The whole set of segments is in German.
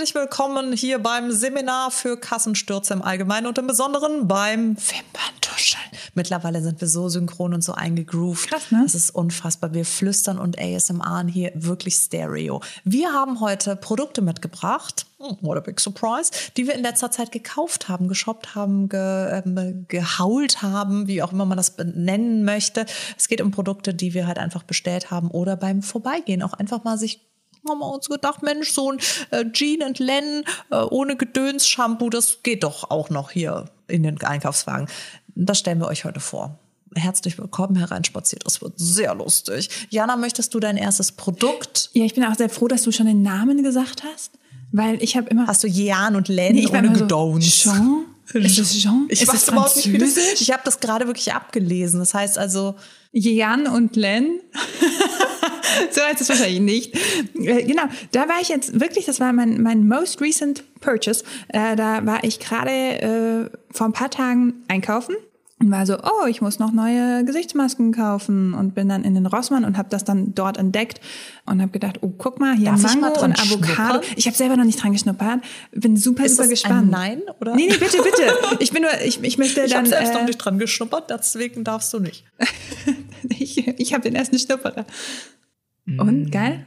Herzlich willkommen hier beim Seminar für Kassenstürze im Allgemeinen und im Besonderen beim Wimperntuscheln. Mittlerweile sind wir so synchron und so eingegroovt. Krass, ne? Das ist unfassbar. Wir flüstern und ASMR hier wirklich Stereo. Wir haben heute Produkte mitgebracht. hm, What a big surprise, die wir in letzter Zeit gekauft haben, geshoppt haben, ge, ähm, gehault haben, wie auch immer man das nennen möchte. Es geht um Produkte, die wir halt einfach bestellt haben oder beim Vorbeigehen auch einfach mal sich haben wir uns gedacht, Mensch, so ein äh, Jean and Len äh, ohne Gedöns-Shampoo, das geht doch auch noch hier in den Einkaufswagen. Das stellen wir euch heute vor. Herzlich willkommen hereinspaziert. Das wird sehr lustig. Jana, möchtest du dein erstes Produkt? Ja, ich bin auch sehr froh, dass du schon den Namen gesagt hast, weil ich habe immer. Hast du Jan und Len Nee, ich ohne immer so, Gedöns? Jean? Ist es Jean? Ich Ist weiß überhaupt nicht, wie das Französisch? Ich habe das gerade wirklich abgelesen. Das heißt also, Jan und Len. so heißt es wahrscheinlich nicht. Äh, Genau, da war ich jetzt wirklich, das war mein, mein most recent purchase. Äh, da war ich gerade äh, vor ein paar Tagen einkaufen und war so, oh, ich muss noch neue Gesichtsmasken kaufen und bin dann in den Rossmann und habe das dann dort entdeckt und habe gedacht, oh, guck mal, hier Darf ich Mango und Avocado. Ich habe selber noch nicht dran geschnuppert. Bin super, Ist super gespannt. ein Nein, oder? Nee, nee, bitte, bitte. Ich bin nur, ich, ich möchte ich dann. habe selbst noch äh, nicht dran geschnuppert, deswegen darfst du nicht. ich ich habe den ersten Schnupperer. Und geil?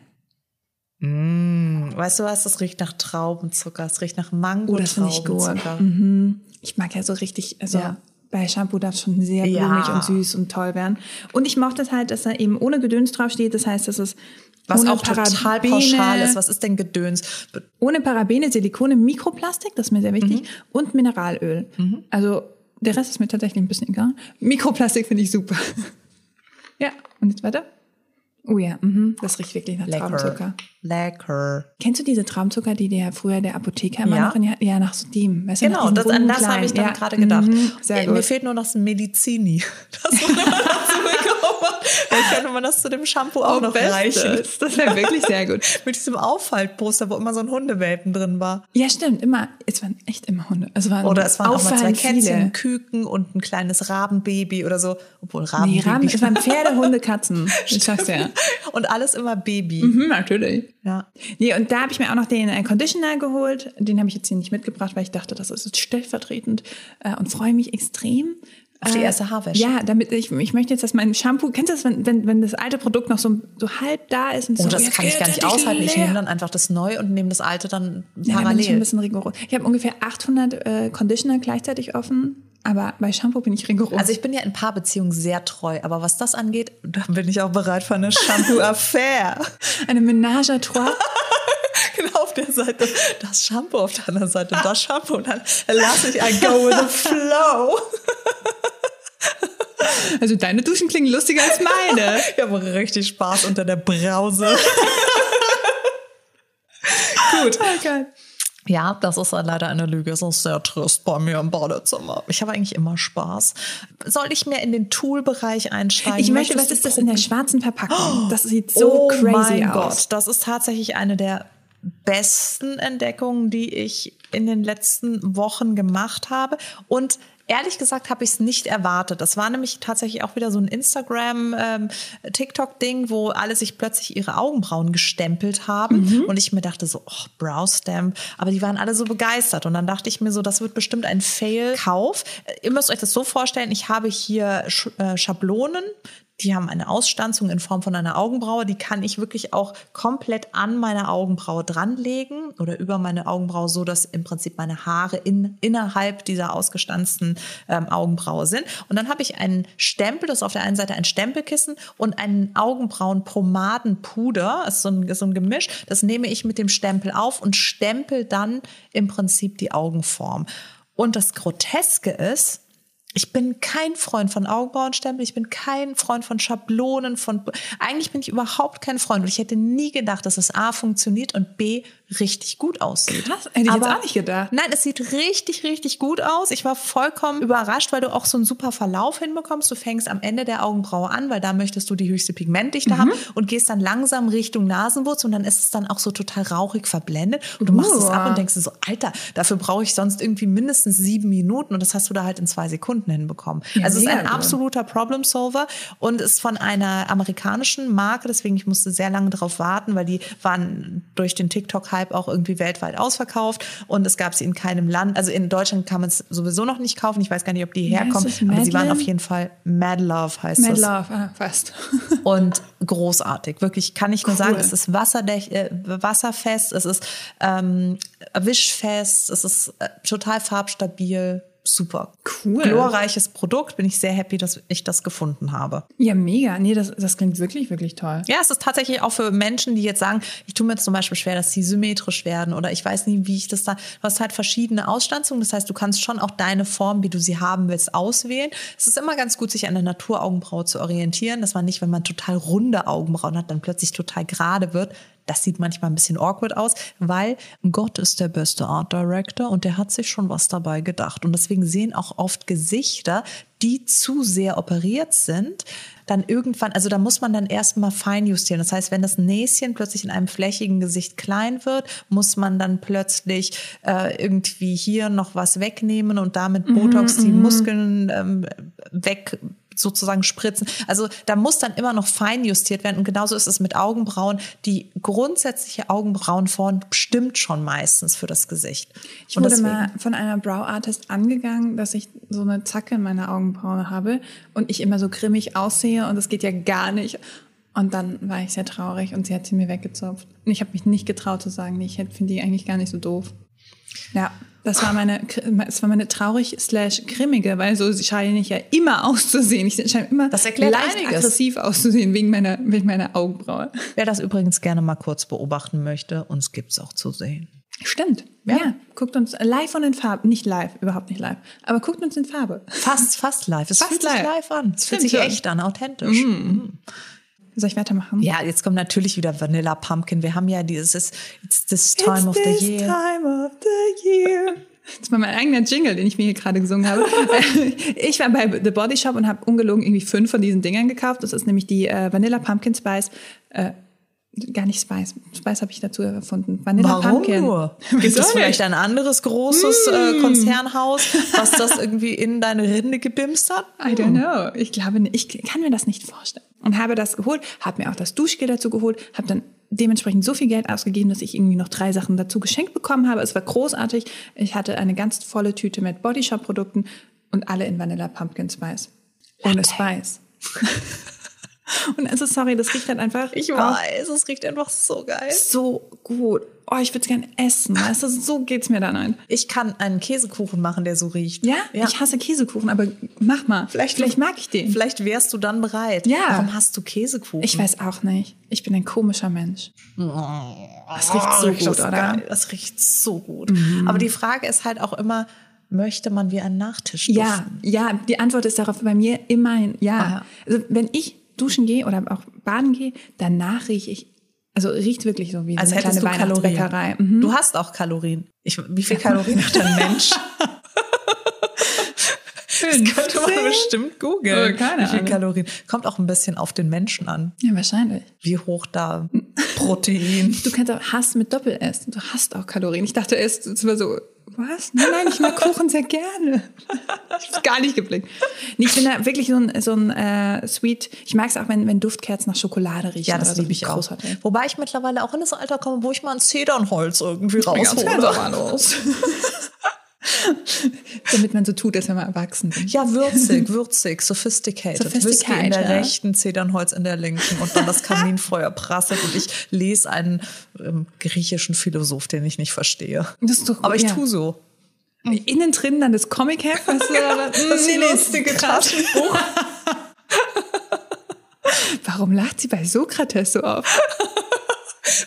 Mm, weißt du was? Das riecht nach Traubenzucker. Es riecht nach Mango. Oh, das finde ich gut. Mhm. Ich mag ja so richtig, also Ja. bei Shampoo darf es schon sehr Ja. blumig und süß und toll werden. Und ich mochte es halt, dass da eben ohne Gedöns draufsteht. Das heißt, dass es Was auch total pauschal ist. Was ist denn Gedöns? ohne Parabene, Silikone, Mikroplastik, das ist mir sehr wichtig, Mhm. und Mineralöl. Also der Rest ist mir tatsächlich ein bisschen egal. Mikroplastik finde ich super. ja, und jetzt weiter. Oh ja, mhm. das riecht wirklich nach Traubenzucker. Lecker. Kennst du diese Traumzucker, die der früher der Apotheker immer Ja. noch in ja nach so dem, weißt du, Genau, das, an das habe ich dann Ja, gerade gedacht. mhm, Sehr Äh, gut. Mir fehlt nur noch das Medizini. Das man immer dazu. Vielleicht könnte man das zu dem Shampoo auch noch reichen. Oh, Bestes. Das wäre wirklich sehr gut. Mit diesem Aufhaltposter, wo immer so ein Hundewelpen drin war. Ja, stimmt, immer. Es waren echt immer Hunde. Es waren Oder es waren auch mal zwei Kätzchen, viele. Küken und ein kleines Rabenbaby oder so. Obwohl Rabenbaby. Nee, Raben, es waren Pferde, Hunde, Katzen. Ich sag's dir. und alles immer Baby. Mhm, natürlich. Ja. Nee, und da habe ich mir auch noch den äh, Conditioner geholt. Den habe ich jetzt hier nicht mitgebracht, weil ich dachte, das ist stellvertretend äh, und freue mich extrem. Auf die Äh, erste Haarwäsche. Ja, damit ich, ich möchte jetzt, dass mein Shampoo, kennst du das, wenn, wenn, wenn das alte Produkt noch so, so halb da ist und Oh, so, das kann ich gar nicht aushalten. Ich nehme dann einfach das Neue und nehme das Alte dann Ja, da bin ich ein parallel. bisschen rigoros. Ich habe ungefähr 800 äh, Conditioner gleichzeitig offen, aber bei Shampoo bin ich rigoros. Also ich bin ja in Paarbeziehungen sehr treu, aber was das angeht, da bin ich auch bereit für eine Shampoo-Affair. eine Ménage à trois. genau auf der Seite das Shampoo, auf der anderen Seite das Shampoo und dann lasse ich I go with the flow. Also deine Duschen klingen lustiger als meine. Ich habe richtig Spaß unter der Brause. Gut. Oh Gott. Ja, das ist leider eine Lüge. Es ist sehr trist bei mir im Badezimmer. Ich habe eigentlich immer Spaß. Soll ich mehr in den Tool-Bereich einsteigen? Ich möchte, was ist das in der schwarzen Verpackung? Das sieht so oh crazy mein aus. Gott, das ist tatsächlich eine der besten Entdeckungen, die ich in den letzten Wochen gemacht habe. Und ehrlich gesagt habe ich es nicht erwartet. Das war nämlich tatsächlich auch wieder so ein Instagram, ähm, wo alle sich plötzlich ihre Augenbrauen gestempelt haben. Mhm. Und ich mir dachte so, oh, Brow-Stamp. Aber die waren alle so begeistert. Und dann dachte ich mir so, das wird bestimmt ein Fail-Kauf. Ihr müsst euch das so vorstellen, ich habe hier Sch äh, Schablonen, die haben eine Ausstanzung in Form von einer Augenbraue. Die kann ich wirklich auch komplett an meine Augenbraue dranlegen oder über meine Augenbraue, so dass im Prinzip meine Haare in, innerhalb dieser ausgestanzten ähm, Augenbraue sind. Und dann habe ich einen Stempel, das ist auf der einen Seite ein Stempelkissen und einen Augenbrauen-Pomadenpuder. Das ist so ein, so ein Gemisch. Das nehme ich mit dem Stempel auf und stempel dann im Prinzip die Augenform. Und das Groteske ist, ich bin kein Freund von Augenbrauenstempel, ich bin kein Freund von Schablonen, von eigentlich bin ich überhaupt kein Freund und ich hätte nie gedacht, dass es A funktioniert und B richtig gut aussieht. Krass, hätte ich jetzt auch nicht gedacht. Nein, es sieht richtig, richtig gut aus. Ich war vollkommen überrascht, weil du auch so einen super Verlauf hinbekommst. Du fängst am Ende der Augenbraue an, weil da möchtest du die höchste Pigmentdichte haben und gehst dann langsam Richtung Nasenwurzel und dann ist es dann auch so total rauchig verblendet und du machst es ab und denkst dir so, Alter, dafür brauche ich sonst irgendwie mindestens sieben Minuten und das hast du da halt in zwei Sekunden hinbekommen. Ja, also es ist ein absoluter Problem Solver und ist von einer amerikanischen Marke, deswegen ich musste sehr lange darauf warten, weil die waren durch den TikTok-Hype deshalb auch irgendwie weltweit ausverkauft und es gab sie in keinem Land. Also in Deutschland kann man es sowieso noch nicht kaufen. Ich weiß gar nicht, ob die herkommen, aber sie waren auf jeden Fall Mad Love heißt Mad es. Love, ah, fast. Und großartig, wirklich kann ich nur sagen, es ist äh, wasserfest, es ist ähm, wischfest, es ist äh, total farbstabil super. Cool. Glorreiches Produkt. Bin ich sehr happy, dass ich das gefunden habe. Ja, mega. Nee, das, das klingt wirklich, wirklich toll. Ja, es ist tatsächlich auch für Menschen, die jetzt sagen, ich tue mir jetzt zum Beispiel schwer, dass sie symmetrisch werden oder ich weiß nicht, wie ich das da. Du hast halt verschiedene Ausstanzungen. Das heißt, du kannst schon auch deine Form, wie du sie haben willst, auswählen. Es ist immer ganz gut, sich an der Naturaugenbraue zu orientieren, dass man nicht, wenn man total runde Augenbrauen hat, dann plötzlich total gerade wird. Das sieht manchmal ein bisschen awkward aus, weil Gott ist der beste Art Director und der hat sich schon was dabei gedacht. Und deswegen sehen auch oft Gesichter, die zu sehr operiert sind, dann irgendwann, also da muss man dann erstmal fein justieren. Das heißt, wenn das Näschen plötzlich in einem flächigen Gesicht klein wird, muss man dann plötzlich äh, irgendwie hier noch was wegnehmen und damit Botox die Muskeln ähm, weg sozusagen spritzen. Also da muss dann immer noch fein justiert werden. Und genauso ist es mit Augenbrauen. Die grundsätzliche Augenbrauenform stimmt schon meistens für das Gesicht. Ich wurde mal von einer Brow Artist angegangen, dass ich so eine Zacke in meiner Augenbraue habe und ich immer so grimmig aussehe und das geht ja gar nicht. Und dann war ich sehr traurig und sie hat sie mir weggezopft. Und ich habe mich nicht getraut zu sagen, ich finde die eigentlich gar nicht so doof. Ja, das war meine, das war meine traurig slash grimmige, weil so scheine ich ja immer auszusehen. Ich scheine immer das erklärt leicht einiges. aggressiv auszusehen wegen meiner, wegen meiner Augenbraue. Wer das übrigens gerne mal kurz beobachten möchte, uns gibt's auch zu sehen. Stimmt. Ja. ja. guckt uns live und in Farbe. Nicht live, überhaupt nicht live. Aber guckt uns in Farbe. Fast, fast live. Es Fast fühlt live. sich live an. Es fühlt sich echt an, authentisch. Mhm. Soll ich weitermachen? Ja, jetzt kommt natürlich wieder Vanilla Pumpkin. Wir haben ja dieses It's this time of It's the this year. time of the year. Das war mein eigener Jingle, den ich mir hier gerade gesungen habe. ich war bei The Body Shop und habe ungelogen irgendwie fünf von diesen Dingern gekauft. Das ist nämlich die äh, Vanilla Pumpkin Spice. Äh, gar nicht Spice. Spice habe ich dazu erfunden. Vanilla Warum Pumpkin. nur? Gibt es vielleicht ein anderes großes äh, Konzernhaus, was das irgendwie in deine Rinde gebimst hat? I don't know. Ich glaube, ich kann mir das nicht vorstellen. Und habe das geholt, habe mir auch das Duschgel dazu geholt, habe dann dementsprechend so viel Geld ausgegeben, dass ich irgendwie noch drei Sachen dazu geschenkt bekommen habe. Es war großartig. Ich hatte eine ganz volle Tüte mit Body Shop Produkten und alle in Vanilla Pumpkin Spice. Ohne Spice. und also sorry, das riecht halt einfach Ich weiß, es riecht einfach so geil. so gut. Oh, ich würde es gerne essen. Weißt du, so geht's mir dann ein. Ich kann einen Käsekuchen machen, der so riecht. Ja, ich hasse Käsekuchen, aber mach mal. Vielleicht- Vielleicht mag ich den. Vielleicht wärst du dann bereit. Ja. Warum hast du Käsekuchen? Ich weiß auch nicht. Ich bin ein komischer Mensch. Das riecht so riecht gut, das oder? Geil. Das riecht so gut. Aber die Frage ist halt auch immer, möchte man wie ein Nachtisch duften? Ja, ja, die Antwort ist darauf bei mir immerhin ja. Aha. Also wenn ich duschen gehe oder auch baden gehe, danach rieche ich, also riecht wirklich so wie Als so eine du kleine Kalorien. Weihnachtsbäckerei. Mhm. Du hast auch Kalorien. Ich, wie viel Kalorien hat ein Mensch? Das könnte man bestimmt googeln. Oh, keine wie viel. Kalorien. Kommt auch ein bisschen auf den Menschen an. Ja, wahrscheinlich. Wie hoch da Protein. Du kannst auch Hass mit Doppel essen. Du hast auch Kalorien. Ich dachte erst, es war so, was? Nein, nein, ich mag Kuchen sehr gerne. Ich hab's gar nicht geblickt. Nee, ich bin da wirklich so ein, so ein äh, Sweet. Ich mag es auch, wenn, wenn Duftkerzen nach Schokolade riechen. Ja, das oder so. liebe ich auch. Großartig. Wobei ich mittlerweile auch in das Alter komme, wo ich mal ein Zedernholz irgendwie ganz raushole. Damit man so tut, als wenn man erwachsen ist. Ja, würzig, würzig, sophisticated. Whisky in Sophisticated, der ja. rechten, Zedernholz in der linken und dann das Kaminfeuer prasselt und ich lese einen ähm, griechischen Philosoph, den ich nicht verstehe. Das ist doch gut, Aber ich ja. tue so. Innen drin dann das Comic-Heft, weißt du, aber, Das nee, nee, lustige. Taschenbuch. Warum lacht sie bei Sokrates so auf?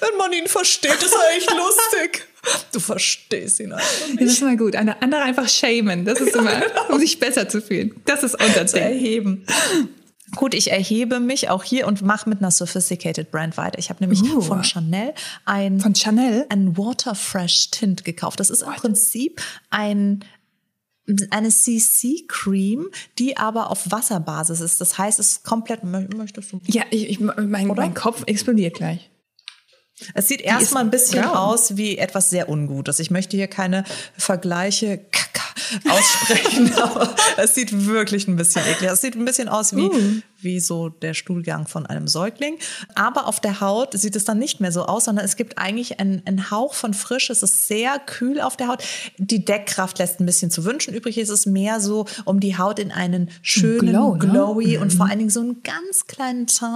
Wenn man ihn versteht, ist er echt lustig. Du verstehst ihn einfach Das ist mal gut. Eine andere einfach shamen. Das ist immer, um sich besser zu fühlen. Das ist unser zu Ding. erheben. Gut, ich erhebe mich auch hier und mache mit einer sophisticated Brand weiter. Ich habe nämlich Uh. von Chanel ein Von Chanel? ein Waterfresh Tint gekauft. Das ist im Prinzip ein eine CC-Cream, die aber auf Wasserbasis ist. Das heißt, es ist komplett, mö- möchtest du? Ja, ich, ich, mein, Oder? mein Kopf explodiert gleich. Es sieht erstmal ein bisschen braun. aus wie etwas sehr Ungutes. Ich möchte hier keine Vergleiche kaka, aussprechen, aber es sieht wirklich ein bisschen eklig. aus. Es sieht ein bisschen aus wie, Uh. wie so der Stuhlgang von einem Säugling. Aber auf der Haut sieht es dann nicht mehr so aus, sondern es gibt eigentlich einen, einen Hauch von frisch. Es ist sehr kühl auf der Haut. Die Deckkraft lässt ein bisschen zu wünschen. Übrig ist es mehr so, um die Haut in einen schönen, Glow, ne? glowy und vor allen Dingen so einen ganz kleinen Teint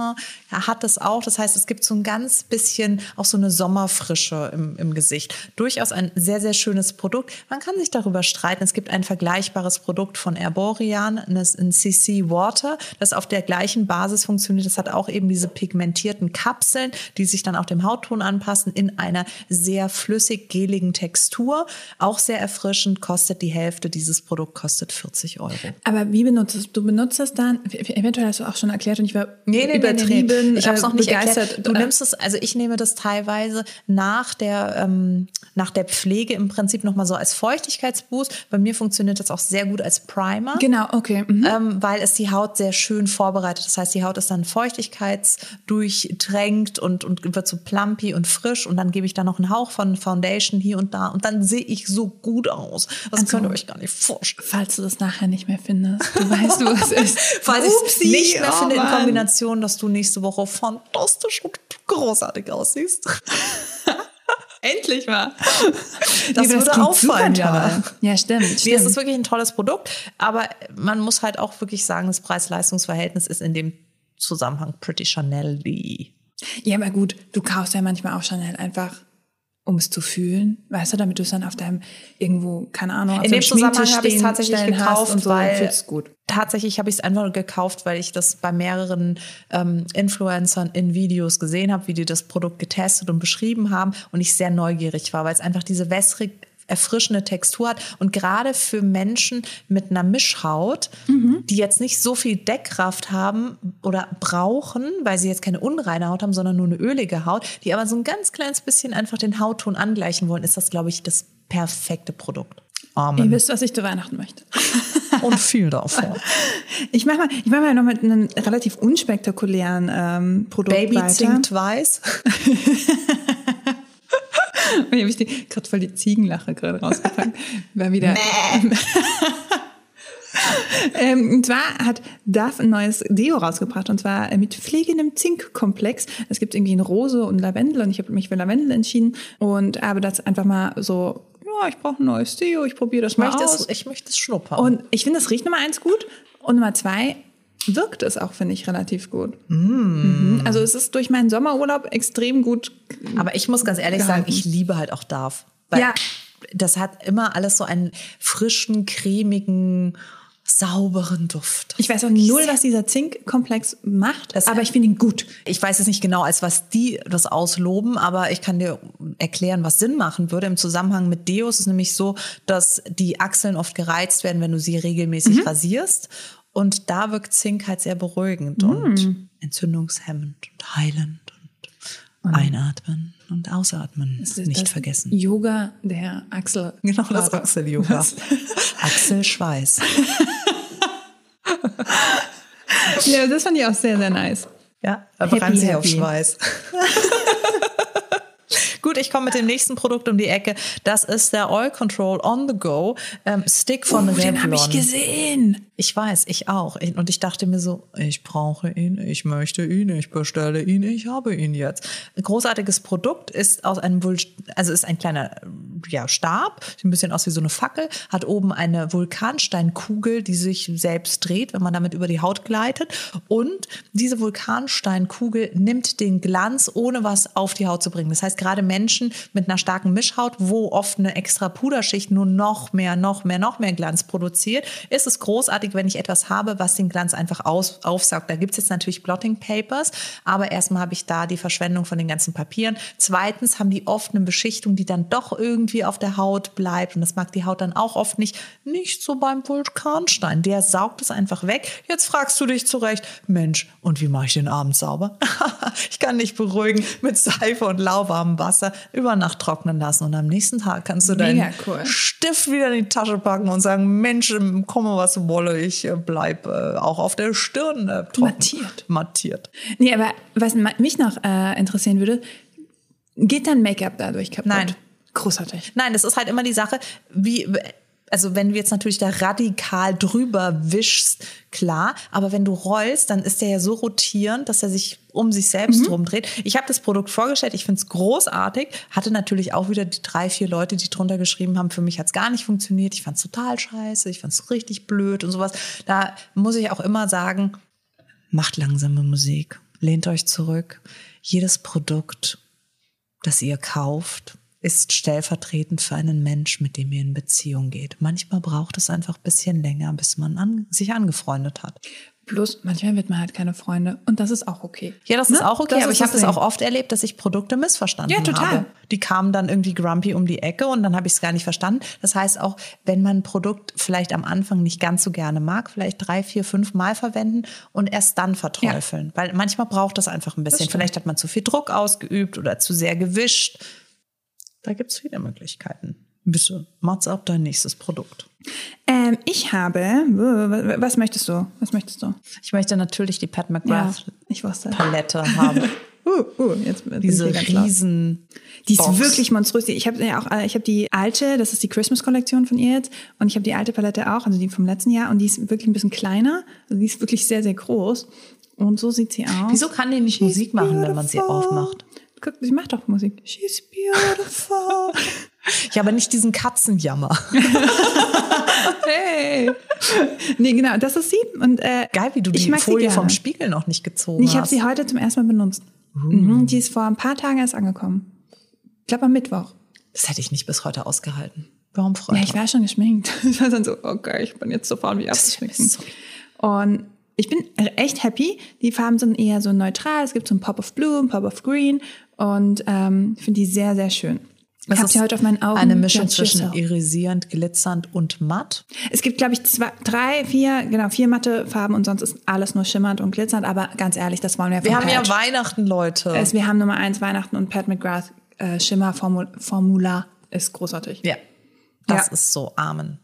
ja, hat es auch. Das heißt, es gibt so ein ganz bisschen auch so eine Sommerfrische im, im Gesicht. Durchaus ein sehr, sehr schönes Produkt. Man kann sich darüber streiten. Es gibt ein vergleichbares Produkt von Erborian, ein CC Water, das auf der gleichen Basis funktioniert. Das hat auch eben diese pigmentierten Kapseln, die sich dann auch dem Hautton anpassen, in einer sehr flüssig geligen Textur. Auch sehr erfrischend, kostet die Hälfte. Dieses Produkt kostet 40 Euro. Aber wie benutzt du es? Du benutzt es dann, eventuell hast du auch schon erklärt und ich war Nee, nee, übertrieben nee. Ich habe es äh, noch nicht begeistert. erklärt. Du nimmst es, also ich nehme das teilweise nach der ähm, nach der Pflege im Prinzip noch mal so als Feuchtigkeitsboost. Bei mir funktioniert das auch sehr gut als Primer. Genau, okay. Mhm. Ähm, weil es die Haut sehr schön vorbereitet. Das heißt, die Haut ist dann feuchtigkeitsdurchtränkt und, und wird so plumpy und frisch. Und dann gebe ich da noch einen Hauch von Foundation hier und da. Und dann sehe ich so gut aus. Das Also, könnt ihr euch gar nicht vorstellen. Falls du das nachher nicht mehr findest, du weißt, wo es ist. Falls ich es nicht mehr oh finde in Mann. Kombination, dass du nächste Woche fantastisch und großartig aussiehst. Endlich mal. Das würde klingt auffallen, ja. Ja, stimmt. Nee, es stimmt. ist wirklich ein tolles Produkt, aber man muss halt auch wirklich sagen, das Preis-Leistungs-Verhältnis ist in dem Zusammenhang pretty Chanel-y. Ja, aber gut, du kaufst ja manchmal auch Chanel einfach, um es zu fühlen, weißt du, damit du es dann auf deinem irgendwo, keine Ahnung, auf In dem Zusammenhang habe ich es tatsächlich stellen gekauft, und so, weil gut. tatsächlich habe ich es einfach gekauft, weil ich das bei mehreren ähm, Influencern in Videos gesehen habe, wie die das Produkt getestet und beschrieben haben und ich sehr neugierig war, weil es einfach diese wässrig erfrischende Textur hat und gerade für Menschen mit einer Mischhaut, die jetzt nicht so viel Deckkraft haben oder brauchen, weil sie jetzt keine unreine Haut haben, sondern nur eine ölige Haut, die aber so ein ganz kleines bisschen einfach den Hautton angleichen wollen, ist das, glaube ich, das perfekte Produkt. Ihr Amen. wisst, was ich zu Weihnachten möchte. Und viel davon. Ich mache mal, ich mach mal noch mit einem relativ unspektakulären ähm, Produkt Baby weiter. zinkt weiß. Und hier habe ich die, gerade voll die Ziegenlache gerade rausgepackt. War wieder. ähm, und zwar hat DAF ein neues Deo rausgebracht und zwar mit pflegendem Zinkkomplex. Es gibt irgendwie ein Rose und Lavendel und ich habe mich für Lavendel entschieden und habe das einfach mal so, ja, ich brauche ein neues Deo, ich probiere das Ich mal möchte, aus. es, ich möchte es schnuppern. Und ich finde, das riecht Nummer eins gut. Und Nummer zwei wirkt es auch, finde ich, relativ gut. Mm. Mhm. Also es ist durch meinen Sommerurlaub extrem gut. Aber ich muss ganz ehrlich sagen, gehalten. ich liebe halt auch Darf. Weil Ja. Das hat immer alles so einen frischen, cremigen, sauberen Duft. Ich weiß auch null, was dieser Zinkkomplex macht, Das- aber ich finde ihn gut. Ich weiß jetzt nicht genau, als was die das ausloben, aber ich kann dir erklären, was Sinn machen würde. Im Zusammenhang mit Deos ist es nämlich so, dass die Achseln oft gereizt werden, wenn du sie regelmäßig rasierst. Und da wirkt Zink halt sehr beruhigend und entzündungshemmend und heilend und einatmen und ausatmen. nicht Das vergessen. Yoga der Achsel. Genau, das Achsel-Yoga. Was? Achselschweiß. Ja, das fand ich auch sehr, sehr nice. Ja, Happy, bereitet sich auf. Schweiß. Gut, ich komme mit dem nächsten Produkt um die Ecke. Das ist der Oil Control On The Go ähm, Stick von Oh, den Revlon. habe ich gesehen. Ich weiß, ich auch. Und ich dachte mir so, ich brauche ihn, ich möchte ihn, ich bestelle ihn, ich habe ihn jetzt. Ein großartiges Produkt ist aus einem, Vul also ist ein kleiner ja, Stab, sieht ein bisschen aus wie so eine Fackel, hat oben eine Vulkansteinkugel, die sich selbst dreht, wenn man damit über die Haut gleitet. Und diese Vulkansteinkugel nimmt den Glanz, ohne was auf die Haut zu bringen. Das heißt, gerade Menschen mit einer starken Mischhaut, wo oft eine extra Puderschicht nur noch mehr, noch mehr, noch mehr Glanz produziert, ist es großartig, wenn ich etwas habe, was den Glanz einfach aus, aufsaugt. Da gibt's jetzt natürlich Blotting Papers, aber erstmal habe ich da die Verschwendung von den ganzen Papieren. Zweitens haben die oft eine Beschichtung, die dann doch irgendwie auf der Haut bleibt und das mag die Haut dann auch oft nicht. Nicht so beim Vulkanstein, der saugt es einfach weg. Jetzt fragst du dich zurecht, Mensch, und wie mache ich den Abend sauber? ich kann dich beruhigen mit Seife und lauwarmem Wasser über Nacht trocknen lassen und am nächsten Tag kannst du deinen cool. Stift wieder in die Tasche packen und sagen, Mensch, komme was wolle, ich äh, bleib äh, auch auf der Stirn äh, trocken. Mattiert. Mattiert. Nee, aber was mich noch äh, interessieren würde, geht dann Make-up dadurch kaputt? Nein. Großartig. Nein, das ist halt immer die Sache, wie also wenn du jetzt natürlich da radikal drüber wischst, klar, aber wenn du rollst, dann ist der ja so rotierend, dass er sich um sich selbst mhm. rumdreht. Ich habe das Produkt vorgestellt, ich finde es großartig, hatte natürlich auch wieder die drei, vier Leute, die drunter geschrieben haben, für mich hat es gar nicht funktioniert, ich fand es total scheiße, ich fand es richtig blöd und sowas. Da muss ich auch immer sagen, macht langsame Musik, lehnt euch zurück. Jedes Produkt, das ihr kauft, ist stellvertretend für einen Mensch, mit dem ihr in Beziehung geht. Manchmal braucht es einfach ein bisschen länger, bis man an, sich angefreundet hat. Plus, manchmal wird man halt keine Freunde und das ist auch okay. Ja, das ne? ist auch okay, das aber ich habe das auch oft erlebt, dass ich Produkte missverstanden habe. Ja, total. Habe. Die kamen dann irgendwie grumpy um die Ecke und dann habe ich es gar nicht verstanden. Das heißt auch, wenn man ein Produkt vielleicht am Anfang nicht ganz so gerne mag, vielleicht drei, vier, fünf Mal verwenden und erst dann verteufeln. Ja. Weil manchmal braucht das einfach ein bisschen. Vielleicht hat man zu viel Druck ausgeübt oder zu sehr gewischt da gibt es viele Möglichkeiten. Bitte, mach's ab dein nächstes Produkt. Ähm, ich habe, was möchtest du? Was möchtest du? Ich möchte natürlich die Pat McGrath ja, Palette haben. Uh, uh, jetzt Diese riesen. Die ist wirklich monströs. Ich habe ja auch, ich habe die alte, das ist die Christmas-Kollektion von ihr jetzt, und ich habe die alte Palette auch, also die vom letzten Jahr, und die ist wirklich ein bisschen kleiner. Also die ist wirklich sehr, sehr groß. Und so sieht sie aus. Wieso kann die nicht Musik machen, wenn man sie aufmacht? Guck, sie macht doch Musik. She's beautiful. ja, aber nicht diesen Katzenjammer. hey. Nee, genau, das ist sie. Und, äh, Geil, wie du die Folie vom Spiegel noch nicht gezogen ich hast. Ich habe sie heute zum ersten Mal benutzt. Uh. Mhm, die ist vor ein paar Tagen erst angekommen. Ich glaube am Mittwoch. Das hätte ich nicht bis heute ausgehalten. Warum Freunde? Ja, ich war schon geschminkt. Ich war dann so, okay, ich bin jetzt so faul wie abzuschminken. So. Und ich bin echt happy. Die Farben sind eher so neutral. Es gibt so ein Pop of Blue, ein Pop of Green und ähm, finde die sehr, sehr schön. Ich habe sie heute auf meinen Augen. Eine Mischung zwischen irisierend, glitzernd und matt. Es gibt, glaube ich, zwei, drei, vier, genau, vier matte Farben und sonst ist alles nur schimmernd und glitzernd. Aber ganz ehrlich, das wollen wir Wir haben Pat. ja Weihnachten, Leute. Es, wir haben Nummer eins Weihnachten und Pat McGrath äh, Schimmer Formula ist großartig. Ja, das ja. ist so Amen.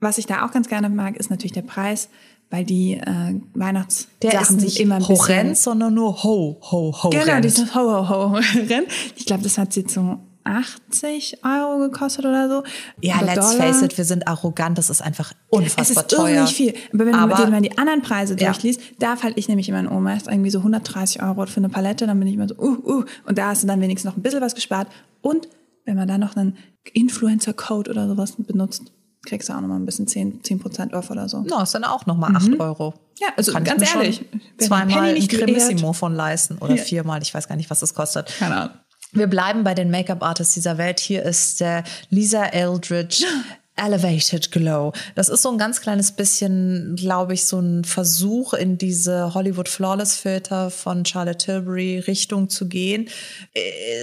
Was ich da auch ganz gerne mag, ist natürlich der Preis weil die äh, Weihnachts der ist nicht immer ein horrend, sondern nur ho ho ho genau dieses ho ho ho rennt ich glaube das hat sie so 80 Euro gekostet oder so. Ja, oder let's Dollar. face it, wir sind arrogant, das ist einfach unfassbar teuer. Es ist nicht viel. Aber wenn Aber, man die anderen Preise ja. durchliest, da falle ich nämlich immer in Ohnmacht. Irgendwie so 130 Euro für eine Palette, dann bin ich immer so, uh, uh. Und da hast du dann wenigstens noch ein bisschen was gespart. Und wenn man da noch einen Influencer-Code oder sowas benutzt, kriegst du auch nochmal ein bisschen 10, 10 off oder so. No, ist dann auch nochmal 8 mhm. Euro. Ja, also Kann ganz ehrlich. Zweimal ein Cremissimo von leisten oder ja. viermal, ich weiß gar nicht, was das kostet. Keine Ahnung. Wir bleiben bei den Make-up-Artists dieser Welt. Hier ist der Lisa Eldridge. Elevated Glow. Das ist so ein ganz kleines bisschen, glaube ich, so ein Versuch in diese Hollywood Flawless Filter von Charlotte Tilbury Richtung zu gehen.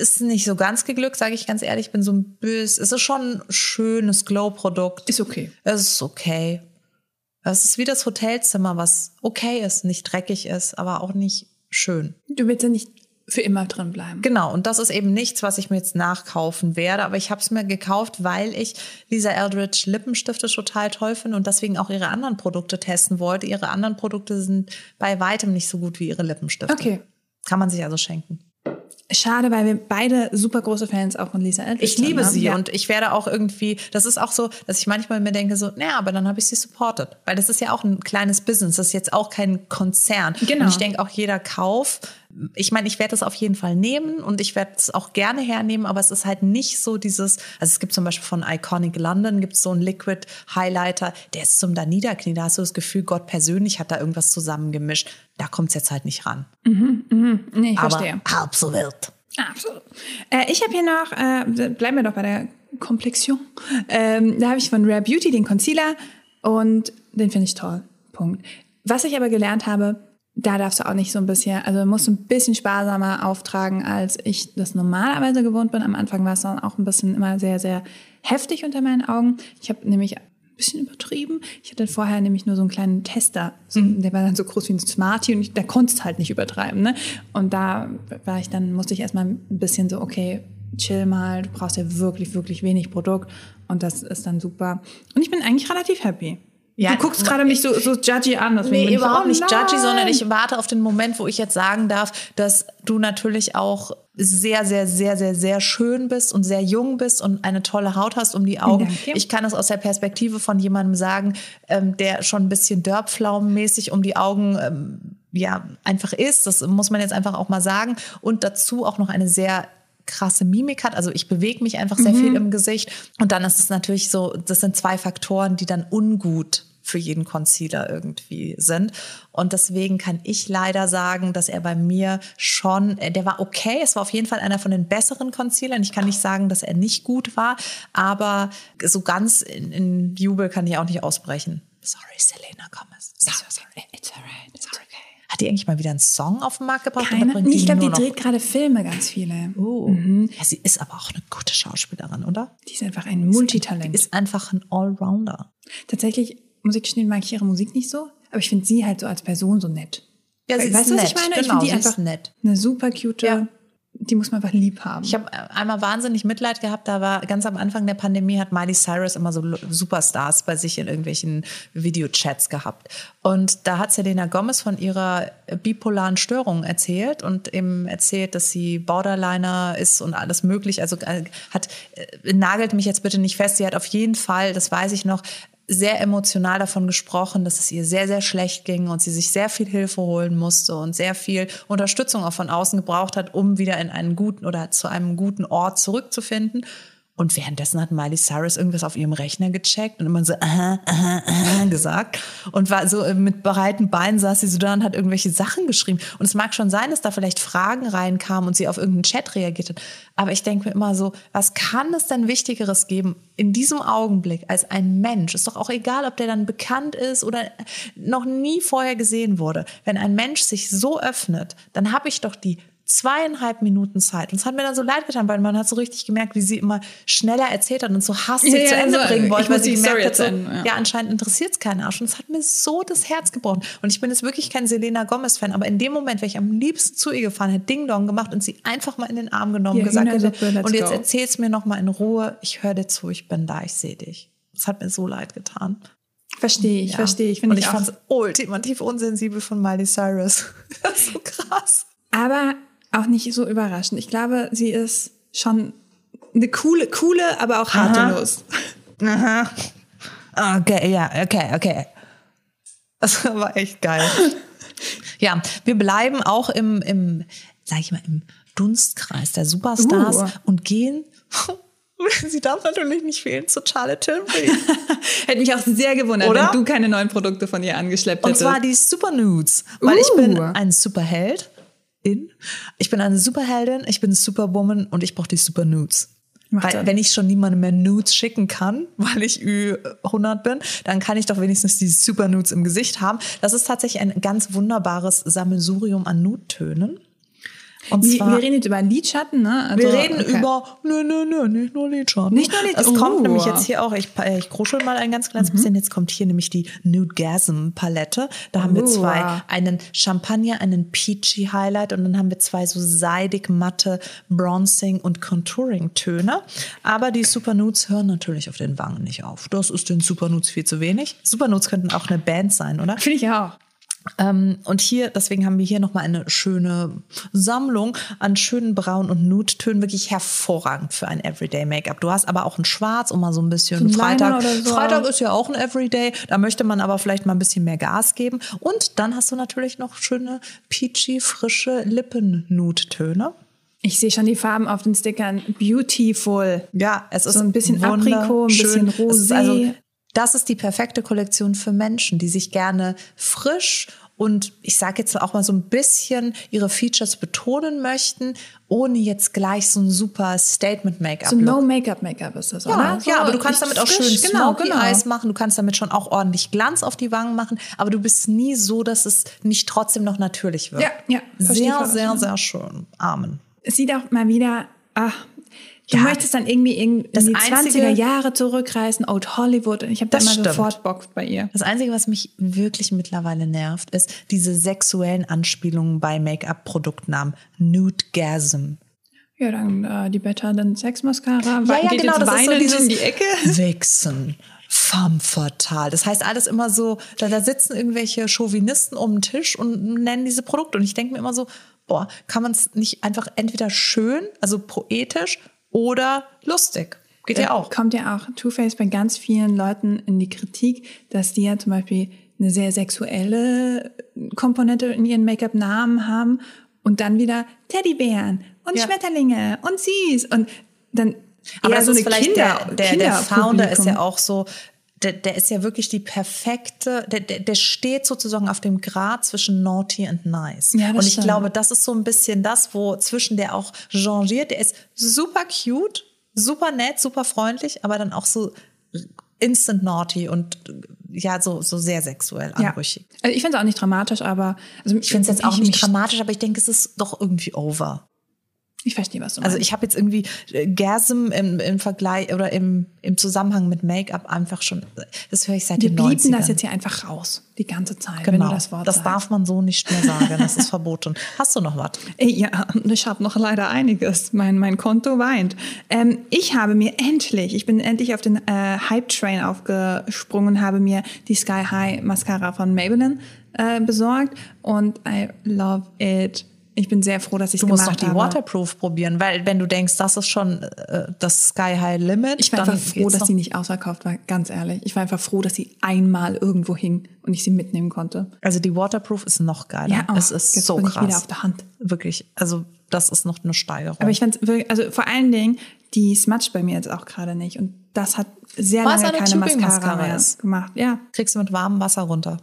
Ist nicht so ganz geglückt, sage ich ganz ehrlich. Ich bin so ein bös. Es ist schon ein schönes Glow-Produkt. Ist okay. Es ist okay. Es ist wie das Hotelzimmer, was okay ist, nicht dreckig ist, aber auch nicht schön. Du willst ja nicht für immer drin bleiben. Genau, und das ist eben nichts, was ich mir jetzt nachkaufen werde, aber ich habe es mir gekauft, weil ich Lisa Eldridge Lippenstifte total toll finde und deswegen auch ihre anderen Produkte testen wollte. Ihre anderen Produkte sind bei weitem nicht so gut wie ihre Lippenstifte. Okay. Kann man sich also schenken. Schade, weil wir beide super große Fans auch von Lisa Eldridge sind. Ich liebe sie ja. und ich werde auch irgendwie, das ist auch so, dass ich manchmal mir denke so, naja, aber dann habe ich sie supported. Weil das ist ja auch ein kleines Business, das ist jetzt auch kein Konzern. Genau. Und ich denke auch jeder Kauf ich meine, ich werde es auf jeden Fall nehmen und ich werde es auch gerne hernehmen, aber es ist halt nicht so dieses, also es gibt zum Beispiel von Iconic London gibt es so einen Liquid Highlighter, der ist zum da niederknien, da hast du das Gefühl, Gott persönlich hat da irgendwas zusammengemischt. Da kommt es jetzt halt nicht ran. Mhm, mhm. Nee, ich aber verstehe. halb so wild. Absolut. Äh, ich habe hier noch, äh, bleiben wir doch bei der Komplexion. Ähm, da habe ich von Rare Beauty den Concealer und den finde ich toll. Punkt. Was ich aber gelernt habe, da darfst du auch nicht so ein bisschen, also musst du ein bisschen sparsamer auftragen, als ich das normalerweise gewohnt bin. Am Anfang war es dann auch ein bisschen immer sehr, sehr heftig unter meinen Augen. Ich habe nämlich ein bisschen übertrieben. Ich hatte vorher nämlich nur so einen kleinen Tester, so, mhm. der war dann so groß wie ein Smartie und ich, da konntest halt nicht übertreiben. Ne? Und da war ich dann, musste ich erstmal ein bisschen so, okay, chill mal, du brauchst ja wirklich, wirklich wenig Produkt und das ist dann super. Und ich bin eigentlich relativ happy. Ja, du guckst gerade mich so, so judgy an. Nee, überhaupt so, oh, nicht judgy, sondern ich warte auf den Moment, wo ich jetzt sagen darf, dass du natürlich auch sehr, sehr, sehr, sehr, sehr schön bist und sehr jung bist und eine tolle Haut hast um die Augen. Danke. Ich kann es aus der Perspektive von jemandem sagen, ähm, der schon ein bisschen dörpflaumenmäßig um die Augen ähm, ja einfach ist. Das muss man jetzt einfach auch mal sagen. Und dazu auch noch eine sehr krasse Mimik hat. Also ich bewege mich einfach sehr mhm. viel im Gesicht. Und dann ist es natürlich so, das sind zwei Faktoren, die dann ungut für jeden Concealer irgendwie sind. Und deswegen kann ich leider sagen, dass er bei mir schon, äh, der war okay. Es war auf jeden Fall einer von den besseren Concealern. Ich kann nicht sagen, dass er nicht gut war, aber so ganz in, in Jubel kann ich auch nicht ausbrechen. Sorry, Selena Gomez. Sorry, sorry. It's alright. It's okay. Hat die eigentlich mal wieder einen Song auf den Markt gebracht? Keine, ich glaube, die dreht gerade Filme, ganz viele. Oh. Mhm. Ja, sie ist aber auch eine gute Schauspielerin, oder? Die ist einfach ein Multitalent. Die ist einfach ein Allrounder. Tatsächlich Musik stehen mag ich ihre Musik nicht so, aber ich finde sie halt so als Person so nett. Ja, sie weißt du, was ich meine? Genau, ich finde die einfach nett. Eine super cute, ja. die muss man einfach lieb haben. Ich habe einmal wahnsinnig Mitleid gehabt, da war ganz am Anfang der Pandemie hat Miley Cyrus immer so Superstars bei sich in irgendwelchen Videochats gehabt. Und da hat Selena Gomez von ihrer bipolaren Störung erzählt und eben erzählt, dass sie Borderliner ist und alles möglich. Also äh, hat äh, nagelt mich jetzt bitte nicht fest. Sie hat auf jeden Fall, das weiß ich noch, sehr emotional davon gesprochen, dass es ihr sehr, sehr schlecht ging und sie sich sehr viel Hilfe holen musste und sehr viel Unterstützung auch von außen gebraucht hat, um wieder in einen guten oder zu einem guten Ort zurückzufinden. Und währenddessen hat Miley Cyrus irgendwas auf ihrem Rechner gecheckt und immer so aha, aha, aha gesagt und war so äh, mit breiten Beinen saß sie so da und hat irgendwelche Sachen geschrieben. Und es mag schon sein, dass da vielleicht Fragen reinkamen und sie auf irgendeinen Chat reagiert hat. Aber ich denke mir immer so, was kann es denn Wichtigeres geben in diesem Augenblick als ein Mensch? Ist doch auch egal, ob der dann bekannt ist oder noch nie vorher gesehen wurde. Wenn ein Mensch sich so öffnet, dann habe ich doch die zweieinhalb Minuten Zeit. Und es hat mir dann so leid getan, weil man hat so richtig gemerkt, wie sie immer schneller erzählt hat und so hastig ja, zu Ende also, bringen wollte, weil sie gemerkt hat, so, ja. ja. anscheinend interessiert es keinen Arsch. Und es hat mir so das Herz gebrochen. Und ich bin jetzt wirklich kein Selena Gomez-Fan, aber in dem Moment wäre ich am liebsten zu ihr gefahren, hätte Ding Dong gemacht und sie einfach mal in den Arm genommen, ja, gesagt hätte, und jetzt erzähl's mir noch mal in Ruhe, ich höre dir zu, ich bin da, ich sehe dich. Es hat mir so leid getan. Verstehe ich, ja. verstehe ich. Und ich, ich fand es ultimativ unsensibel von Miley Cyrus. das ist so krass. Aber auch nicht so überraschend. Ich glaube, sie ist schon eine coole, coole, aber auch harte Aha. Aha. Okay, ja, okay, okay. Das war echt geil. ja, wir bleiben auch im, im, sag ich mal, im Dunstkreis der Superstars uh. und gehen Sie darf natürlich nicht fehlen zu Charlotte Tilbury. Hätte mich auch sehr gewundert, Oder? wenn du keine neuen Produkte von ihr angeschleppt hättest. Und zwar die Super Nudes. Weil uh. ich bin ein Superheld in. Ich bin eine Superheldin, ich bin Superwoman und ich brauche die Super Nudes. Weil, wenn ich schon niemandem mehr Nudes schicken kann, weil ich Ü100 bin, dann kann ich doch wenigstens die Super Nudes im Gesicht haben. Das ist tatsächlich ein ganz wunderbares Sammelsurium an Nude-Tönen. Und wir, zwar, wir reden jetzt über Lidschatten, ne? Also, wir reden okay. über, nö, nö, nö, nicht nur Lidschatten. Nicht nur Lidschatten. Es kommt nämlich jetzt hier auch, ich, ich kruschel mal ein ganz kleines mhm. bisschen, jetzt kommt hier nämlich die Nudegasm Palette. Da haben wir zwei, einen Champagner, einen Peachy Highlight und dann haben wir zwei so seidig matte Bronzing und Contouring Töne. Aber die Super Nudes hören natürlich auf den Wangen nicht auf. Das ist den Super Nudes viel zu wenig. Super Nudes könnten auch eine Band sein, oder? Finde ich auch. Ähm, und hier, deswegen haben wir hier nochmal eine schöne Sammlung an schönen Braun- und Nude-Tönen, wirklich hervorragend für ein Everyday-Make-up. Du hast aber auch ein Schwarz, um mal so ein bisschen Freitag. So. Freitag ist ja auch ein Everyday, da möchte man aber vielleicht mal ein bisschen mehr Gas geben. Und dann hast du natürlich noch schöne peachy, frische Lippen-Nude-Töne. Ich sehe schon die Farben auf den Stickern. Beautiful. Ja, es ist so ein bisschen Aprikot, ein bisschen Rosé. Also das ist die perfekte Kollektion für Menschen, die sich gerne frisch und ich sage jetzt auch mal so ein bisschen ihre Features betonen möchten, ohne jetzt gleich so ein super Statement-Make-up. So No-Make-up-Make-up ist das, ja, oder? Ja, aber du kannst damit auch schön genau, genau. Eyes machen, du kannst damit schon auch ordentlich Glanz auf die Wangen machen, aber du bist nie so, dass es nicht trotzdem noch natürlich wird. Ja, ja. Sehr, sehr, sehr schön. Amen. Es sieht auch mal wieder, ach, Du ja, möchtest dann irgendwie in, in die einzige, 20er Jahre zurückreisen, Old Hollywood. Und ich habe da immer stimmt. sofort Bock bei ihr. Das Einzige, was mich wirklich mittlerweile nervt, ist diese sexuellen Anspielungen bei Make-up-Produktnamen. Nudegasm. Ja, dann äh, die Better Than Sex Mascara. Ja, ja, Geht genau, das ist so dieses in die Ecke. Wichsen, femme fatale. Das heißt alles immer so, da, da sitzen irgendwelche Chauvinisten um den Tisch und nennen diese Produkte. Und ich denke mir immer so, boah, kann man es nicht einfach entweder schön, also poetisch oder lustig? Geht ja auch. Kommt ja auch Two Face bei ganz vielen Leuten in die Kritik, dass die ja zum Beispiel eine sehr sexuelle Komponente in ihren Make-up-Namen haben und dann wieder Teddybären und Ja. Schmetterlinge und süß und dann Aber so eine vielleicht Kinder, der, der, der Founder ist ja auch so, der, der ist ja wirklich die perfekte, der, der, der steht sozusagen auf dem Grad zwischen naughty und nice. Ja, und ich stimmt. glaube, das ist so ein bisschen das, wo zwischen der auch changiert. Der ist super cute, super nett, super freundlich, aber dann auch so instant naughty und ja, so, so sehr sexuell ja. anrüchig. Also ich finde es auch nicht dramatisch, aber also Ich finde es jetzt auch nicht dramatisch, aber ich denke, es ist doch irgendwie over. Ich verstehe, was du Also meinst. ich habe jetzt irgendwie äh, Gasm im, im Vergleich oder im, im Zusammenhang mit Make-up einfach schon, das höre ich seit wir den blieben 90ern. das jetzt hier einfach raus, die ganze Zeit, genau. das Wort das sagst. darf man so nicht mehr sagen, das ist verboten. Hast du noch was? Ja, ich habe noch leider einiges. Mein, mein Konto weint. Ähm, ich habe mir endlich, ich bin endlich auf den äh, Hype-Train aufgesprungen habe mir die Sky High Mascara von Maybelline äh, besorgt und I love it. Ich bin sehr froh, dass ich Du es musst gemacht noch die habe. Waterproof probieren, weil wenn du denkst, das ist schon äh, das Sky High Limit, Ich war einfach froh, dass noch. sie nicht ausverkauft war, ganz ehrlich. Ich war einfach froh, dass sie einmal irgendwo hing und ich sie mitnehmen konnte. Also die Waterproof ist noch geiler. Ja, oh, es ist jetzt so bin ich krass. wieder auf der Hand. Wirklich, also das ist noch eine Steigerung. Aber ich fand wirklich, also vor allen Dingen, die smudgt bei mir jetzt auch gerade nicht. Und das hat sehr es lange eine keine Mascara ist. gemacht. Ja, Kriegst du mit warmem Wasser runter.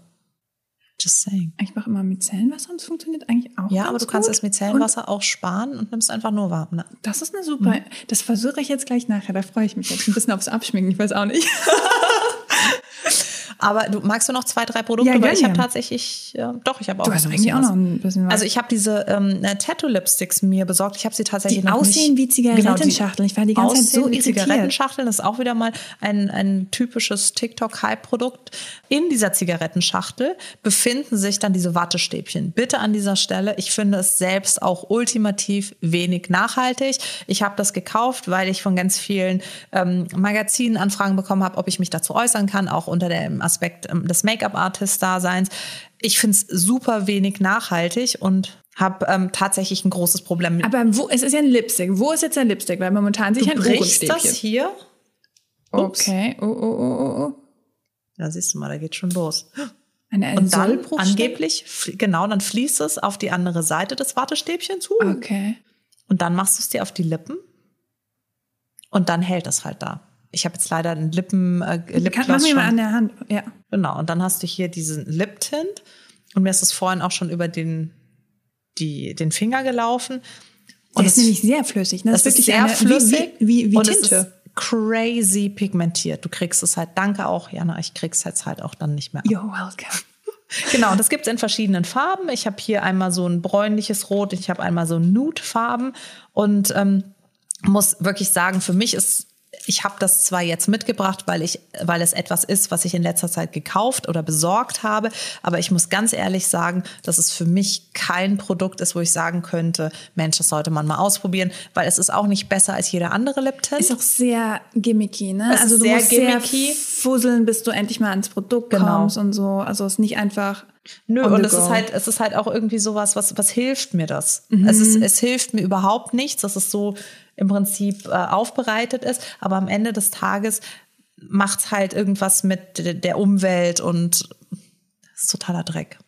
Just saying. ich mache immer Micellenwasser und es funktioniert eigentlich auch Ja, aber du kannst gut. das Micellenwasser auch sparen und nimmst einfach nur warm. Ne? Und Das ist eine super, Mhm. das versuche ich jetzt gleich nachher. Da freue ich mich jetzt ein bisschen aufs Abschminken. Ich weiß auch nicht. Aber du magst du noch zwei, drei Produkte? Ja, Weil ich habe tatsächlich, ja, doch, ich habe auch Du hast eigentlich auch noch ein bisschen was. Also ich habe diese ähm, äh, Tattoo-Lipsticks mir besorgt. Ich habe sie tatsächlich Die noch aussehen nicht, wie Zigarettenschachteln. Ich war die ganze Zeit so wie. Zigarettenschachteln. Das ist auch wieder mal ein, ein typisches TikTok-Hype-Produkt. In dieser Zigarettenschachtel befinden sich dann diese Wattestäbchen. Bitte an dieser Stelle, ich finde es selbst auch ultimativ wenig nachhaltig. Ich habe das gekauft, weil ich von ganz vielen ähm, Magazinen Anfragen bekommen habe, ob ich mich dazu äußern kann, auch unter dem Aspekt ähm, des Make-up-Artist-Daseins. Ich finde es super wenig nachhaltig und habe ähm, tatsächlich ein großes Problem mit. aber wo, es ist ja ein Lipstick. Wo ist jetzt der Lipstick? Weil momentan sehe ich ein Du brichst das hier. Ups. Okay. Oh, oh, oh, oh, oh. Da siehst du mal, da geht schon los. Eine, Und dann angeblich, genau, dann fließt es auf die andere Seite des Wattestäbchens. Huh. Okay. Und dann machst du es dir auf die Lippen. Und dann hält es halt da. Ich habe jetzt leider einen Lippen, äh, Kann, Lipgloss mir mal an der Hand. Ja. Genau. Und dann hast du hier diesen Lip Tint. Und mir ist es vorhin auch schon über den, die, den Finger gelaufen. Der Und ist es- nämlich sehr flüssig. ne? Das, Das ist ist wirklich sehr eine, flüssig wie, wie, wie, Tinte. ist crazy pigmentiert. Du kriegst es halt, danke auch, Jana, ich krieg's jetzt halt auch dann nicht mehr ab. You're welcome. Genau, und das gibt's in verschiedenen Farben. Ich habe hier einmal so ein bräunliches Rot, ich habe einmal so Nude-Farben und ähm, muss wirklich sagen, für mich ist ich habe das zwar jetzt mitgebracht, weil ich, weil es etwas ist, was ich in letzter Zeit gekauft oder besorgt habe, aber ich muss ganz ehrlich sagen, dass es für mich kein Produkt ist, wo ich sagen könnte, Mensch, das sollte man mal ausprobieren, weil es ist auch nicht besser als jeder andere Liptint. Ist auch sehr gimmicky, ne? Es also ist du sehr musst gimmicky. sehr fusseln, bis du endlich mal ans Produkt Genau. kommst und so. Also es ist nicht einfach. Nö, on und es ist halt, es ist halt auch irgendwie sowas, was, was hilft mir das? Mhm. Es, ist, es hilft mir überhaupt nichts, dass es so im Prinzip äh, aufbereitet ist, aber am Ende des Tages macht's halt irgendwas mit de- der Umwelt und das ist totaler Dreck.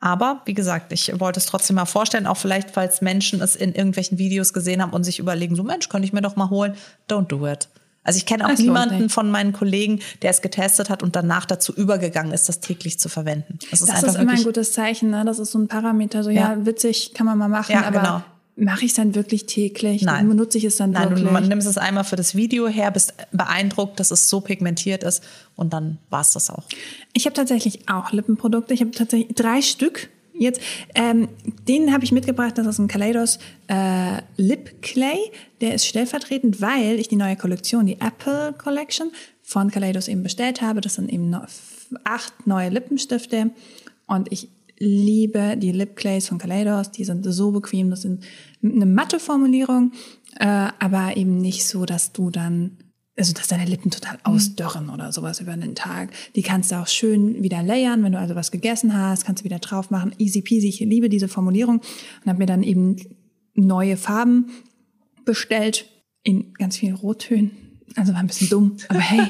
Aber wie gesagt, ich wollte es trotzdem mal vorstellen, auch vielleicht, falls Menschen es in irgendwelchen Videos gesehen haben und sich überlegen, so Mensch, könnte ich mir doch mal holen. Don't do it. Also ich kenne auch Es lohnt niemanden von meinen Kollegen, der es getestet hat und danach dazu übergegangen ist, das täglich zu verwenden. Das ist Das einfach ist immer ein gutes Zeichen, ne? Das ist so ein Parameter, so ja, Ja. witzig, kann man mal machen, Ja, aber genau. mache ich es dann wirklich täglich? Nein. Benutze ich es dann Nein, wirklich? du man nimmst es einmal für das Video her, bist beeindruckt, dass es so pigmentiert ist und dann war's das auch. Ich habe tatsächlich auch Lippenprodukte. Ich habe tatsächlich drei Stück jetzt. Ähm, den habe ich mitgebracht. Das ist ein Kaleidos äh, Lip Clay. Der ist stellvertretend, weil ich die neue Kollektion, die Apple Collection von Kaleidos eben bestellt habe. Das sind eben acht neue Lippenstifte und ich liebe die Lip Clays von Kaleidos. Die sind so bequem. Das sind eine matte Formulierung, äh, aber eben nicht so, dass du dann also dass deine Lippen total ausdörren oder sowas über den Tag. Die kannst du auch schön wieder layern, wenn du also was gegessen hast, kannst du wieder drauf machen. Easy peasy, ich liebe diese Formulierung und habe mir dann eben neue Farben bestellt in ganz vielen Rottönen. Also war ein bisschen dumm, aber hey,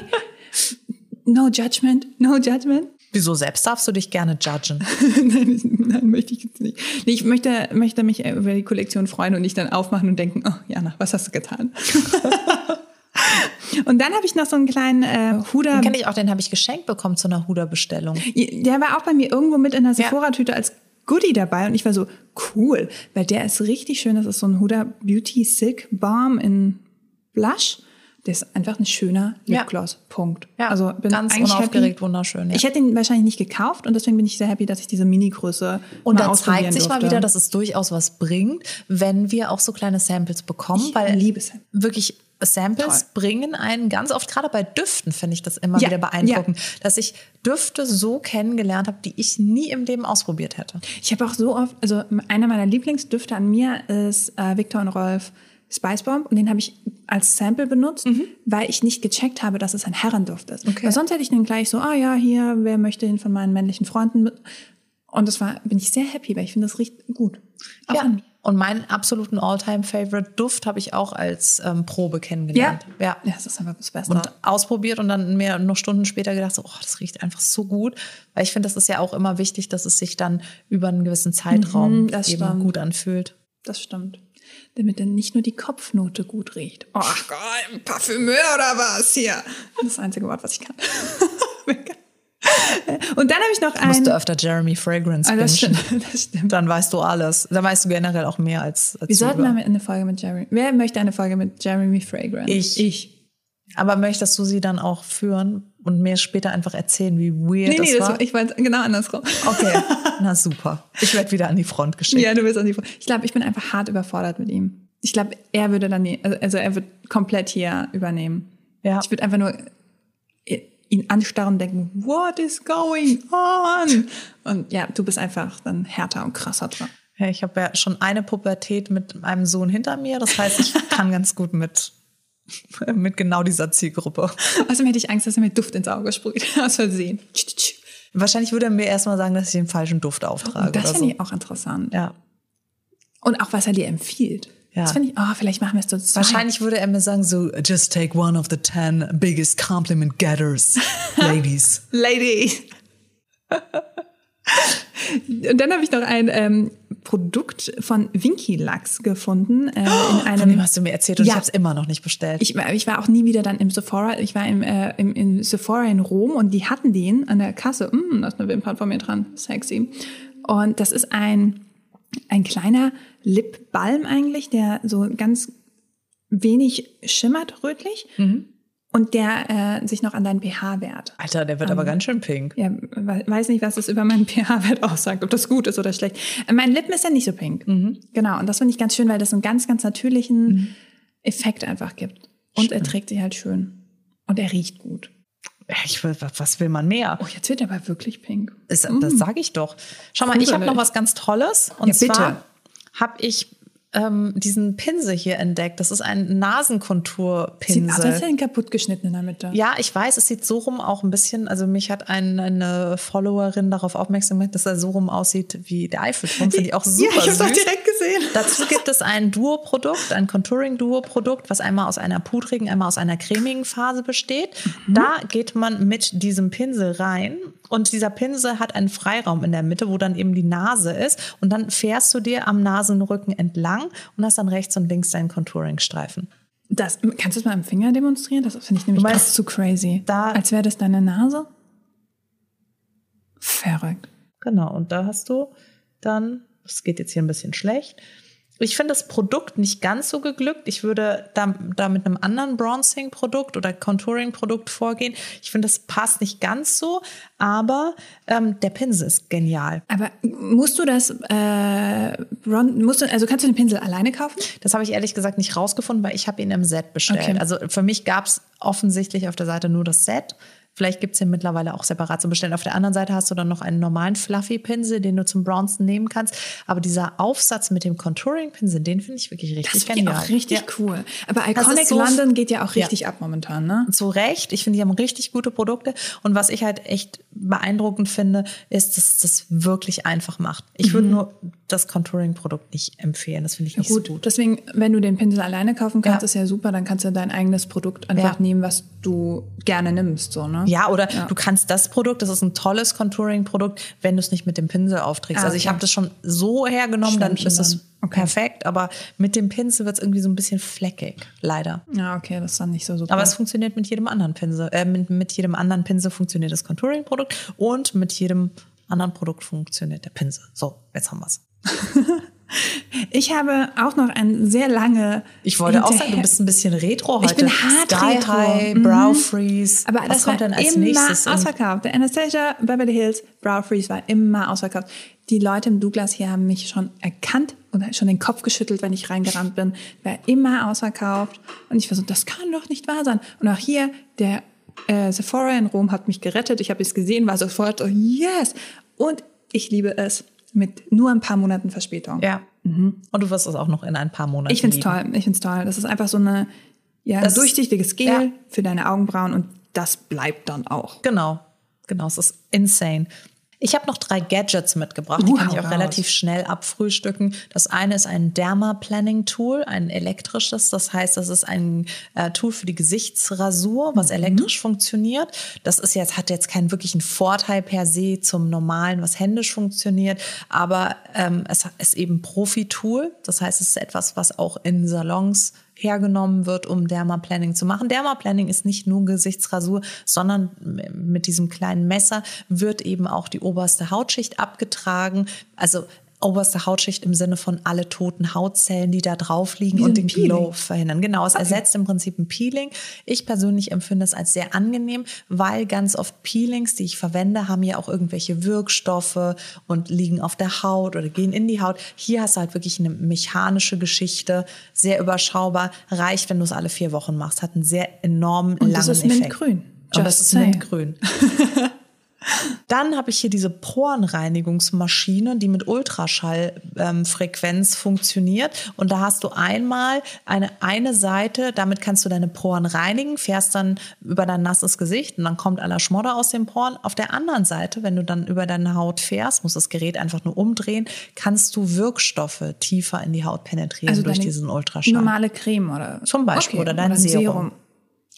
no judgment, no judgment. Wieso selbst darfst du dich gerne judgen? nein, nein, möchte ich jetzt nicht. Nee, ich möchte, möchte mich über die Kollektion freuen und nicht dann aufmachen und denken, oh Jana, was hast du getan? und dann habe ich noch so einen kleinen äh, Huda. Den kenne ich auch, den habe ich geschenkt bekommen zu einer Huda-Bestellung. Der war auch bei mir irgendwo mit in der Sephora-Tüte als Goodie dabei und ich war so cool, weil der ist richtig schön. Das ist so ein Huda Beauty Silk Balm in Blush. Der ist einfach ein schöner Lipgloss. Ja. Punkt. Ja, also bin ganz unaufgeregt, happy. wunderschön. Ja. Ich hätte ihn wahrscheinlich nicht gekauft und deswegen bin ich sehr happy, dass ich diese Mini-Größe Und da zeigt sich durfte. mal wieder, dass es durchaus was bringt, wenn wir auch so kleine Samples bekommen, ich weil liebe Samples. wirklich Samples Toll. bringen einen ganz oft, gerade bei Düften finde ich das immer ja, wieder beeindruckend, ja. dass ich Düfte so kennengelernt habe, die ich nie im Leben ausprobiert hätte. Ich habe auch so oft, also einer meiner Lieblingsdüfte an mir ist äh, Victor und Rolf Spice Bomb und den habe ich als Sample benutzt, mhm. weil ich nicht gecheckt habe, dass es ein Herrenduft ist. Okay. Weil sonst hätte ich den gleich so, ah ja, hier, wer möchte den von meinen männlichen Freunden? Und das war, bin ich sehr happy, weil ich finde, das riecht gut. Auch ja. Und meinen absoluten All-Time-Favorite Duft habe ich auch als ähm, Probe kennengelernt. Ja. ja. Ja, das ist einfach das Beste. Und ausprobiert und dann mir noch Stunden später gedacht, so, oh, das riecht einfach so gut. Weil ich finde, das ist ja auch immer wichtig, dass es sich dann über einen gewissen Zeitraum mhm, eben stimmt. gut anfühlt. Das stimmt damit dann nicht nur die Kopfnote gut riecht. Oh Gott, ein Parfümeur oder was hier? Das ist das einzige Wort, was ich kann. Und dann habe ich noch ein. Musst du öfter Jeremy Fragrance ah, das stimmt, das stimmt. Dann weißt du alles. Dann weißt du generell auch mehr als. als Wir sollten mal eine Folge mit Jeremy. Wer möchte eine Folge mit Jeremy Fragrance? Ich. Ich. Aber möchtest du sie dann auch führen und mir später einfach erzählen, wie weird nee, das nee, war? Das, ich weiß genau andersrum. Okay, na super. Ich werde wieder an die Front geschickt. Ja, du wirst an die Front. Ich glaube, ich bin einfach hart überfordert mit ihm. Ich glaube, er würde dann, also er wird komplett hier übernehmen. Ja. Ich würde einfach nur ihn anstarren und denken, what is going on? Und ja, du bist einfach dann härter und krasser dran. Ja, ich habe ja schon eine Pubertät mit einem Sohn hinter mir. Das heißt, ich kann ganz gut mit mit genau dieser Zielgruppe. Außerdem hätte ich Angst, dass er mir Duft ins Auge sprüht, aus Versehen. Wahrscheinlich würde er mir erstmal sagen, dass ich den falschen Duft auftrage. Das finde so. ich auch interessant. Ja. Und auch, was er dir empfiehlt. Ja. Das finde ich, oh, vielleicht machen wir es so zwei. Wahrscheinlich würde er mir sagen, so, just take one of the ten biggest compliment getters, ladies. ladies. Und dann habe ich noch ein ähm, Produkt von Winky Lux gefunden. Äh, in einem, von dem hast du mir erzählt und ja, ich habe es immer noch nicht bestellt. Ich, ich war auch nie wieder dann im Sephora. Ich war im, äh, im, im Sephora in Rom und die hatten den an der Kasse. Mm, da ist eine Wimpern von mir dran. Sexy. Und das ist ein, ein kleiner Lipbalm eigentlich, der so ganz wenig schimmert rötlich. Mhm und der äh, sich noch an deinen pH-Wert. Alter, der wird ähm, aber ganz schön pink. Ja, weiß nicht, was es über meinen pH-Wert aussagt, ob das gut ist oder schlecht. Äh, mein Lippen ist ja nicht so pink. Mhm. Genau, und das finde ich ganz schön, weil das einen ganz, ganz natürlichen mhm. Effekt einfach gibt. Und schön. er trägt sich halt schön. Und er riecht gut. Ich will, was will man mehr? Oh, jetzt wird er aber wirklich pink. Ist, das sage ich doch. Schau mal, ich habe noch was ganz Tolles. Und ja, zwar habe ich ähm, diesen Pinsel hier entdeckt. Das ist ein Nasenkonturpinsel. Sieht aus, als ein kaputt geschnitten in der Mitte. Ja, ich weiß, es sieht so rum auch ein bisschen, also mich hat ein, eine Followerin darauf aufmerksam gemacht, dass er so rum aussieht wie der Eiffelturm. Finde ich auch super Ja, ich habe es direkt gesehen. Dazu gibt es ein Duo-Produkt, ein Contouring-Duo-Produkt, was einmal aus einer pudrigen, einmal aus einer cremigen Phase besteht. Mhm. Da geht man mit diesem Pinsel rein und dieser Pinsel hat einen Freiraum in der Mitte, wo dann eben die Nase ist. Und dann fährst du dir am Nasenrücken entlang und hast dann rechts und links deinen Contouring-Streifen. Das, kannst du es mal am Finger demonstrieren? Das finde ich nämlich meinst, zu crazy. Da, Als wäre das deine Nase? Verrückt. Genau, und da hast du dann, es geht jetzt hier ein bisschen schlecht, ich finde das Produkt nicht ganz so geglückt. Ich würde da, da mit einem anderen Bronzing-Produkt oder Contouring-Produkt vorgehen. Ich finde, das passt nicht ganz so, aber ähm, der Pinsel ist genial. Aber musst du das, äh, musst du, also kannst du den Pinsel alleine kaufen? Das habe ich ehrlich gesagt nicht rausgefunden, weil ich habe ihn im Set bestellt. Okay. Also für mich gab es offensichtlich auf der Seite nur das Set Vielleicht gibt's den mittlerweile auch separat zu bestellen. Auf der anderen Seite hast du dann noch einen normalen Fluffy-Pinsel, den du zum Bronzen nehmen kannst. Aber dieser Aufsatz mit dem Contouring-Pinsel, den finde ich wirklich richtig Das genial. auch richtig Ja. cool. Aber Das Iconic so- London geht ja auch richtig Ja. ab momentan, ne? Zu Recht. Ich finde, die haben richtig gute Produkte. Und was ich halt echt beeindruckend finde, ist, dass das wirklich einfach macht. Ich Mhm. würde nur das Contouring-Produkt nicht empfehlen. Das finde ich nicht Gut, so gut. deswegen, wenn du den Pinsel alleine kaufen kannst, Ja. ist ja super, dann kannst du dein eigenes Produkt einfach Ja. nehmen, was du gerne nimmst, so, ne? Ja, oder du kannst das Produkt, das ist ein tolles Contouring-Produkt, wenn du es nicht mit dem Pinsel aufträgst. Ah, also ich habe das schon so hergenommen, dann Schwämmchen ist es dann. Okay. perfekt, aber mit dem Pinsel wird es irgendwie so ein bisschen fleckig, leider. Ja, okay, das ist dann nicht so super. Aber es funktioniert mit jedem anderen Pinsel. Äh, mit, mit jedem anderen Pinsel funktioniert das Contouring-Produkt und mit jedem anderen Produkt funktioniert der Pinsel. So, jetzt haben wir's. ich habe auch noch ein sehr lange. Ich wollte auch sagen, du bist ein bisschen retro heute. Ich bin hart Sky retro. High, Mhm. Brow Freeze. Aber Was das kommt war denn als immer nächstes? ausverkauft. Der Anastasia Beverly Hills Brow Freeze war immer ausverkauft. Die Leute im Douglas hier haben mich schon erkannt und schon den Kopf geschüttelt, wenn ich reingerannt bin. War immer ausverkauft. Und ich war so, das kann doch nicht wahr sein. Und auch hier, der äh, Sephora in Rom hat mich gerettet. Ich habe es gesehen, war sofort so, yes. Und ich liebe es mit nur ein paar Monaten Verspätung. Ja. Und du wirst es auch noch in ein paar Monaten Ich find's lieben. toll. Ich find's toll. Das ist einfach so eine ja, ein Das ist- durchsichtiges Gel ja. für deine Augenbrauen und das bleibt dann auch. Genau, genau, es ist insane. Ich habe noch drei Gadgets mitgebracht, die Uh, kann ich auch raus. relativ schnell abfrühstücken. Das eine ist ein Derma Planning Tool, ein elektrisches. Das heißt, das ist ein äh, Tool für die Gesichtsrasur, was Mhm. elektrisch funktioniert. Das ist jetzt hat jetzt keinen wirklichen Vorteil per se zum normalen, was händisch funktioniert, aber ähm, es ist eben Profi-Tool. Das heißt, es ist etwas, was auch in Salons hergenommen wird, um Dermaplanning zu machen. Dermaplanning ist nicht nur Gesichtsrasur, sondern mit diesem kleinen Messer wird eben auch die oberste Hautschicht abgetragen. Also oberste Hautschicht im Sinne von alle toten Hautzellen, die da drauf liegen Wie und den Peeling. Glow verhindern. Genau, es ersetzt im Prinzip ein Peeling. Ich persönlich empfinde es als sehr angenehm, weil ganz oft Peelings, die ich verwende, haben ja auch irgendwelche Wirkstoffe und liegen auf der Haut oder gehen in die Haut. Hier hast du halt wirklich eine mechanische Geschichte, sehr überschaubar, reicht, wenn du es alle vier Wochen machst, hat einen sehr enormen Und langen das ist Effekt. mintgrün. Und das ist mintgrün. Dann habe ich hier diese Porenreinigungsmaschine, die mit Ultraschallfrequenz funktioniert. Und da hast du einmal eine, eine Seite, damit kannst du deine Poren reinigen, fährst dann über dein nasses Gesicht und dann kommt aller Schmodder aus den Poren. Auf der anderen Seite, wenn du dann über deine Haut fährst, musst das Gerät einfach nur umdrehen, kannst du Wirkstoffe tiefer in die Haut penetrieren durch Also deine diesen Ultraschall. Normale Creme oder Zum Beispiel, oder dein Serum.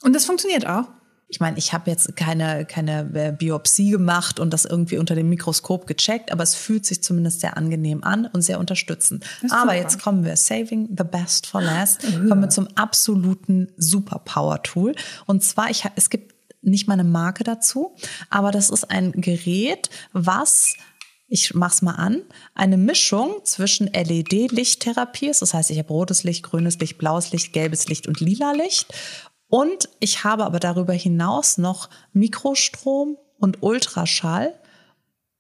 Und das funktioniert auch. Ich meine, ich habe jetzt keine, keine äh, Biopsie gemacht und das irgendwie unter dem Mikroskop gecheckt, aber es fühlt sich zumindest sehr angenehm an und sehr unterstützend. Aber super. jetzt kommen wir, saving the best for last, kommen wir zum absoluten Superpower-Tool. Und zwar, ich, es gibt nicht mal eine Marke dazu, aber das ist ein Gerät, was ich mach's mal an, eine Mischung zwischen LED-Lichttherapie ist. Das heißt, ich habe rotes Licht, grünes Licht, blaues Licht, gelbes Licht und lila Licht. Und ich habe aber darüber hinaus noch Mikrostrom und Ultraschall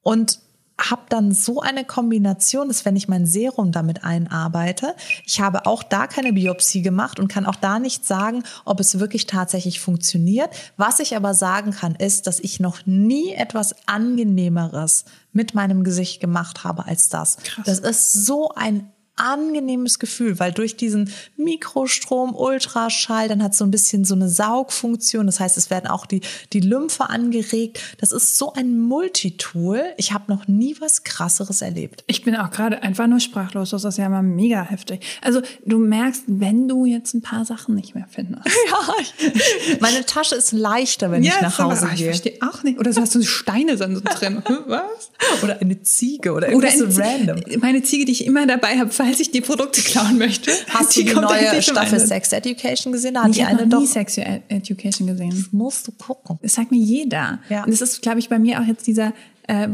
und habe dann so eine Kombination, dass wenn ich mein Serum damit einarbeite, ich habe auch da keine Biopsie gemacht und kann auch da nicht sagen, ob es wirklich tatsächlich funktioniert. Was ich aber sagen kann, ist, dass ich noch nie etwas angenehmeres mit meinem Gesicht gemacht habe als das. Das ist so ein angenehmes Gefühl, weil durch diesen Mikrostrom, Ultraschall, dann hat so ein bisschen so eine Saugfunktion. Das heißt, es werden auch die, die Lymphe angeregt. Das ist so ein Multitool. Ich habe noch nie was krasseres erlebt. Ich bin auch gerade einfach nur sprachlos. Das ist ja mal mega heftig. Also du merkst, wenn du jetzt ein paar Sachen nicht mehr findest. Ja, ich, meine Tasche ist leichter, wenn ich nach Hause aber ich gehe. verstehe auch nicht. Oder so hast du Steine so drin. Was? Oder eine Ziege oder Oder irgendwas so eine random. Meine Ziege, die ich immer dabei habe, falls ich die Produkte klauen möchte. Hast du die neue Staffel. Sex Education gesehen? Da hat Ich die habe eine noch nie doch. Sex Ed- Education gesehen. Musst du gucken. Das sagt mir jeder. Ja. Und das ist, glaube ich, bei mir auch jetzt dieser, äh,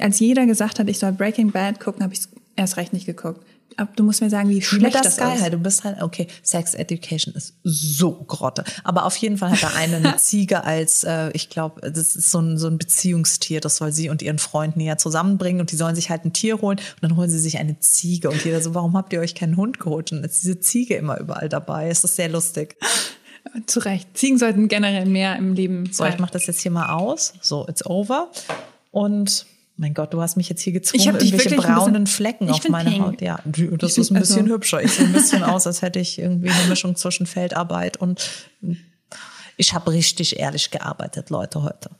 als jeder gesagt hat, ich soll Breaking Bad gucken, habe ich erst recht nicht geguckt. Aber du musst mir sagen, wie Mit schlecht der das Sky ist. High, du bist halt, okay, Sex Education ist so Grotte. Aber auf jeden Fall hat da eine eine Ziege als, äh, ich glaube, das ist so ein, so ein Beziehungstier, das soll sie und ihren Freund näher zusammenbringen und die sollen sich halt ein Tier holen und dann holen sie sich eine Ziege und jeder so, warum habt ihr euch keinen Hund geholt? Und ist diese Ziege immer überall dabei. Es ist sehr lustig. Zu Recht. Ziegen sollten generell mehr im Leben. So, ich mache das jetzt hier mal aus. So, it's over. Und mein Gott, du hast mich jetzt hier gezwungen, Ich irgendwelche braunen bisschen- Flecken auf meiner pink. Haut. Ja, das Ich ist ein bisschen also- hübscher. Ich sehe ein bisschen aus, als hätte ich irgendwie eine Mischung zwischen Feldarbeit und ich habe richtig ehrlich gearbeitet, Leute, heute.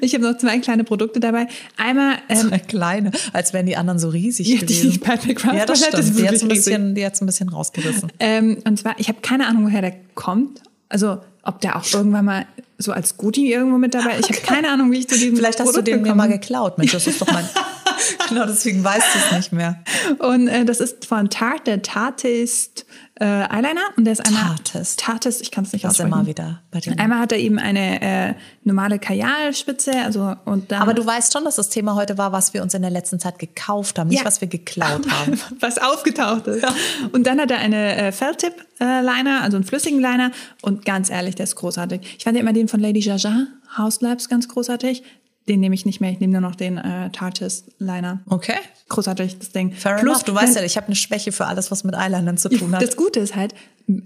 Ich habe noch zwei kleine Produkte dabei. Einmal, ähm, Eine kleine, als wären die anderen so riesig Ja, die gewesen. Patrick Craft ja, das stimmt. Die hat's ein bisschen, die hat's ein bisschen rausgerissen. ähm, und zwar, ich habe keine Ahnung, woher der kommt. Also, ob der auch irgendwann mal so als Guti irgendwo mit dabei ist. Ich habe keine Ahnung, wie ich zu diesem Vielleicht hast Produkt du den mir mal geklaut. Mensch, das ist doch mein. genau, deswegen weißt du es nicht mehr. Und äh, das ist von Tarte, der Tartist äh, Eyeliner. Und der ist einmal Tartist. Tartist, ich kann es nicht Das ist immer aussprechen. wieder bei den. Einmal hat er eben eine äh, normale Kajalspitze, also und dann Aber du weißt schon, dass das Thema heute war, was wir uns in der letzten Zeit gekauft haben, nicht Ja. was wir geklaut haben. was aufgetaucht ist. Und dann hat er eine äh, Felt-Tip-Liner, also einen flüssigen Liner. Und ganz ehrlich, der ist großartig. Ich fand ja immer den von Lady Jaja, House Labs, ganz großartig. Den nehme ich nicht mehr, ich nehme nur noch den äh, Tartist-Liner. Okay. Großartig, das Ding. Fair enough. Du weißt ja, ich habe eine Schwäche für alles, was mit Eyelinern zu tun hat. Das Gute ist halt,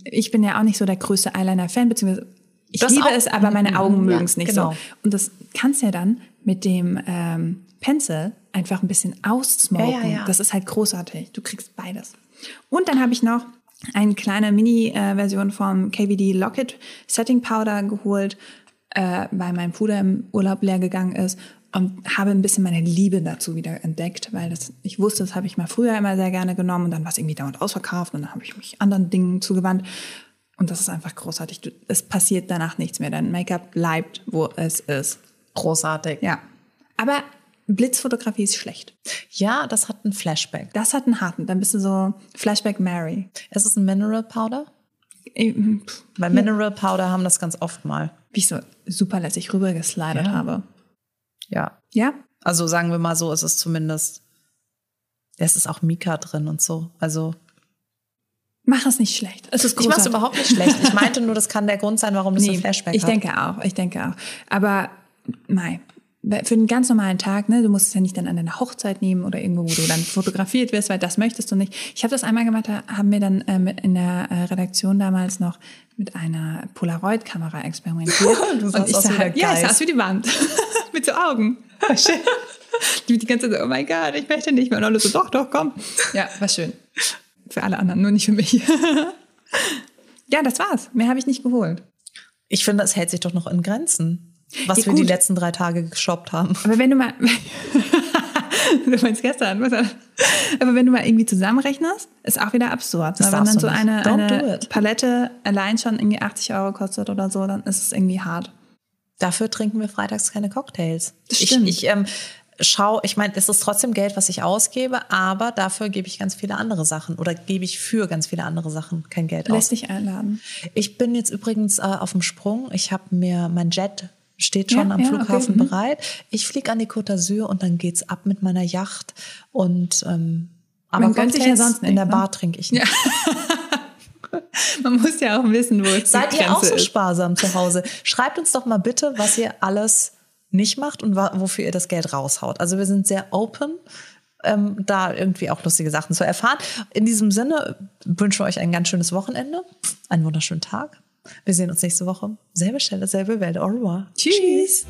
ich bin ja auch nicht so der größte Eyeliner-Fan, beziehungsweise ich Das liebe es, aber meine Augen Mhm, ja, mögen es nicht genau. so. Und das kannst ja dann mit dem ähm, Pencil einfach ein bisschen aussmoken. Ja, ja, ja. Das ist halt großartig. Du kriegst beides. Und dann habe ich noch eine kleine Mini-Version vom KVD Locket Setting Powder geholt, äh, weil mein Puder im Urlaub leer gegangen ist und habe ein bisschen meine Liebe dazu wieder entdeckt, weil das, ich wusste, das habe ich mal früher immer sehr gerne genommen und dann war es irgendwie dauernd ausverkauft und dann habe ich mich anderen Dingen zugewandt. Und das ist einfach großartig. Du, es passiert danach nichts mehr. Dein Make-up bleibt, wo es ist. Großartig. Ja. Aber Blitzfotografie ist schlecht. Ja, das hat einen Flashback. Das hat einen harten. Dann bist du so Flashback Mary. Es ist ein Mineral Powder. Weil Mineral Powder haben das ganz oft mal. Wie ich so super lässig rübergeslidet Ja. habe. Ja. Ja? Also sagen wir mal so, es ist zumindest. Es ist auch Mika drin und so. Also Mach es nicht schlecht. Es ist ich mache es überhaupt nicht schlecht. Ich meinte nur, das kann der Grund sein, warum das Nee, ein Flashback ich hat. denke auch, ich denke auch. Aber mei, für einen ganz normalen Tag, ne, du musst es ja nicht dann an deiner Hochzeit nehmen oder irgendwo, wo du dann fotografiert wirst, weil das möchtest du nicht. Ich habe das einmal gemacht, da haben wir dann äh, mit- in der äh, Redaktion damals noch mit einer Polaroid-Kamera experimentiert. Sahst ich sah halt, ja, ich saß wie die Wand. mit so Augen. Schön. Die die ganze Zeit so, oh mein Gott, ich möchte nicht mehr. Und alle so, doch, doch, komm. Ja, war schön. Für alle anderen, nur nicht für mich. ja, das war's. Mehr habe ich nicht geholt. Ich finde, es hält sich doch noch in Grenzen, was Ja, wir die letzten drei Tage geshoppt haben. Aber wenn du mal, du meinst gestern, was? aber wenn du mal irgendwie zusammenrechnest, ist auch wieder absurd. Ne? Wenn dann so eine, eine. Palette allein schon irgendwie 80 Euro kostet oder so, dann ist es irgendwie hart. Dafür trinken wir freitags keine Cocktails. Das ich, stimmt. ich ähm, schau, ich meine, es ist trotzdem Geld, was ich ausgebe, aber dafür gebe ich ganz viele andere Sachen oder gebe ich für ganz viele andere Sachen kein Geld Lässt aus. dich einladen. Ich bin jetzt übrigens äh, auf dem Sprung. Ich habe mir mein Jet steht schon Ja, am ja, Flughafen okay, mhm. bereit. Ich fliege an die Côte d'Azur und dann geht's ab mit meiner Yacht und ähm, aber Man sich ja Cocktails sonst in der ne? Bar trinke ich nicht. Man muss ja auch wissen, wo es Seid ihr auch so sparsam zu Hause? Schreibt uns doch mal bitte, was ihr alles nicht macht und wofür ihr das Geld raushaut. Also wir sind sehr open, ähm, da irgendwie auch lustige Sachen zu erfahren. In diesem Sinne wünschen wir euch ein ganz schönes Wochenende, einen wunderschönen Tag. Wir sehen uns nächste Woche. Selbe Stelle, selbe Welt. Au revoir. Tschüss. Tschüss.